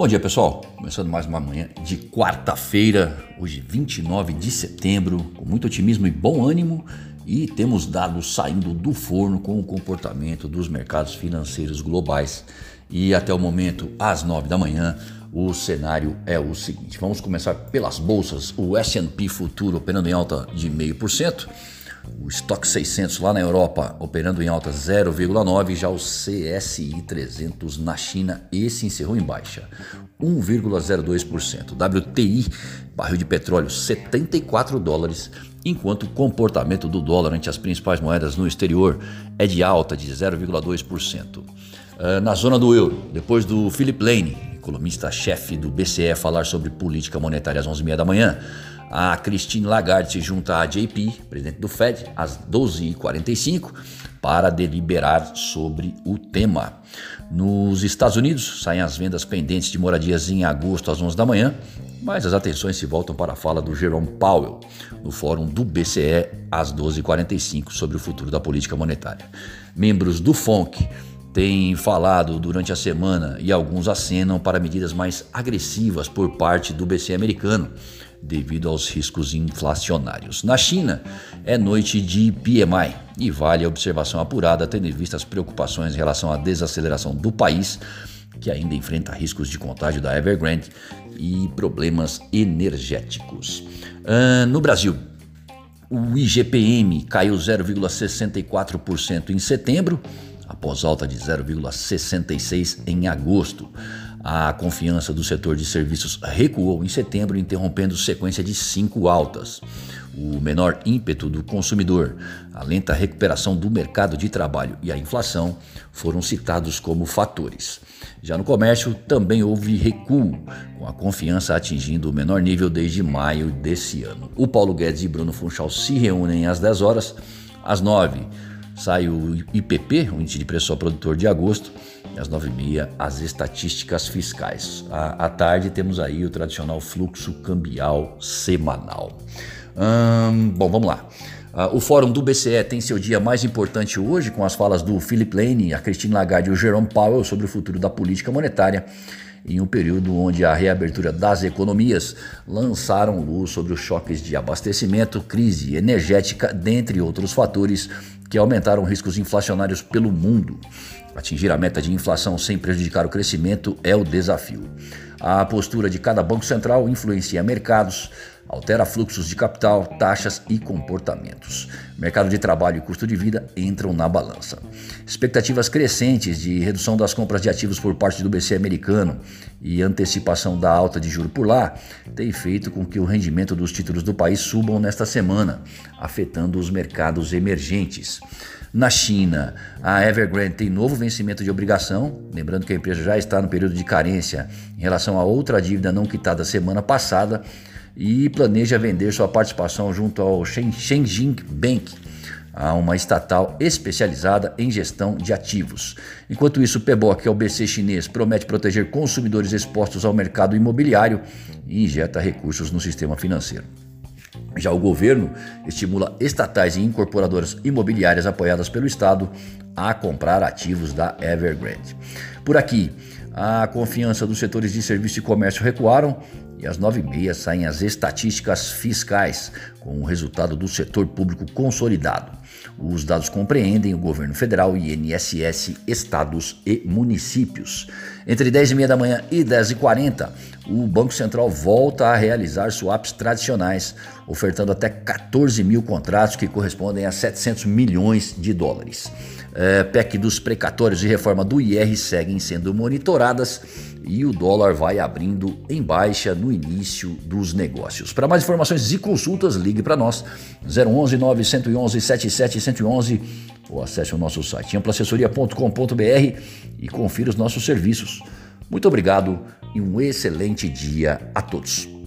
Bom dia, pessoal. Começando mais uma manhã de quarta-feira, hoje 29 de setembro, com muito otimismo e bom ânimo, e temos dados saindo do forno com o comportamento dos mercados financeiros globais. E até o momento, às 9 da manhã, o cenário é o seguinte: vamos começar pelas bolsas. O S&P futuro operando em alta de 0,5%. O Stock 600 lá na Europa operando em alta 0,9, já o CSI 300 na China esse encerrou em baixa 1,02%. WTI, barril de petróleo 74 dólares, enquanto o comportamento do dólar ante as principais moedas no exterior é de alta de 0,2%. Ah, na zona do euro, depois do Philip Lane, economista-chefe do BCE, falar sobre política monetária às 11h30 da manhã, a Christine Lagarde se junta a JP, presidente do Fed, às 12h45 para deliberar sobre o tema. Nos Estados Unidos, saem as vendas pendentes de moradias em agosto às 11 da manhã, mas as atenções se voltam para a fala do Jerome Powell no fórum do BCE às 12h45 sobre o futuro da política monetária. Membros do FONC têm falado durante a semana e alguns acenam para medidas mais agressivas por parte do BCE americano devido aos riscos inflacionários. Na China, é noite de PMI e vale a observação apurada, tendo em vista as preocupações em relação à desaceleração do país, que ainda enfrenta riscos de contágio da Evergrande e problemas energéticos. Uh, no Brasil, o IGPM caiu 0,64% em setembro, após alta de 0,66% em agosto. A confiança do setor de serviços recuou em setembro, interrompendo sequência de cinco altas. O menor ímpeto do consumidor, a lenta recuperação do mercado de trabalho e a inflação foram citados como fatores. Já no comércio, também houve recuo, com a confiança atingindo o menor nível desde maio desse ano. O Paulo Guedes e Bruno Funchal se reúnem às 10 horas. Às 9 sai o IPP, o Índice de Preço ao Produtor de agosto às nove e meia, as estatísticas fiscais. À, à tarde temos aí o tradicional fluxo cambial semanal. Hum, bom, vamos lá. Uh, o fórum do BCE tem seu dia mais importante hoje, com as falas do Philip Lane, a Christine Lagarde e o Jerome Powell sobre o futuro da política monetária, em um período onde a reabertura das economias lançaram luz sobre os choques de abastecimento, crise energética, dentre outros fatores que aumentaram riscos inflacionários pelo mundo. Atingir a meta de inflação sem prejudicar o crescimento é o desafio. A postura de cada banco central influencia mercados, altera fluxos de capital, taxas e comportamentos. Mercado de trabalho e custo de vida entram na balança. Expectativas crescentes de redução das compras de ativos por parte do BC americano e antecipação da alta de juro por lá têm feito com que o rendimento dos títulos do país subam nesta semana, afetando os mercados emergentes. Na China, a Evergrande tem novo vencimento de obrigação, lembrando que a empresa já está no período de carência em relação a outra dívida não quitada semana passada e planeja vender sua participação junto ao Shenzhen Bank, a uma estatal especializada em gestão de ativos. Enquanto isso, o PBOC, é o BC chinês, promete proteger consumidores expostos ao mercado imobiliário e injeta recursos no sistema financeiro. Já o governo estimula estatais e incorporadoras imobiliárias apoiadas pelo Estado a comprar ativos da Evergrande. Por aqui, a confiança dos setores de serviço e comércio recuaram e às nove e meia saem as estatísticas fiscais, com o resultado do setor público consolidado. Os dados compreendem o governo federal, INSS, estados e municípios. Entre 10 e meia da manhã e 10 e 40, o Banco Central volta a realizar swaps tradicionais, ofertando até 14 mil contratos que correspondem a 700 milhões de dólares. É, PEC dos precatórios e reforma do IR seguem sendo monitoradas e o dólar vai abrindo em baixa no início dos negócios. Para mais informações e consultas, ligue para nós 011 911 77 ou acesse o nosso site amplaassessoria.com.br e confira os nossos serviços. Muito obrigado e um excelente dia a todos.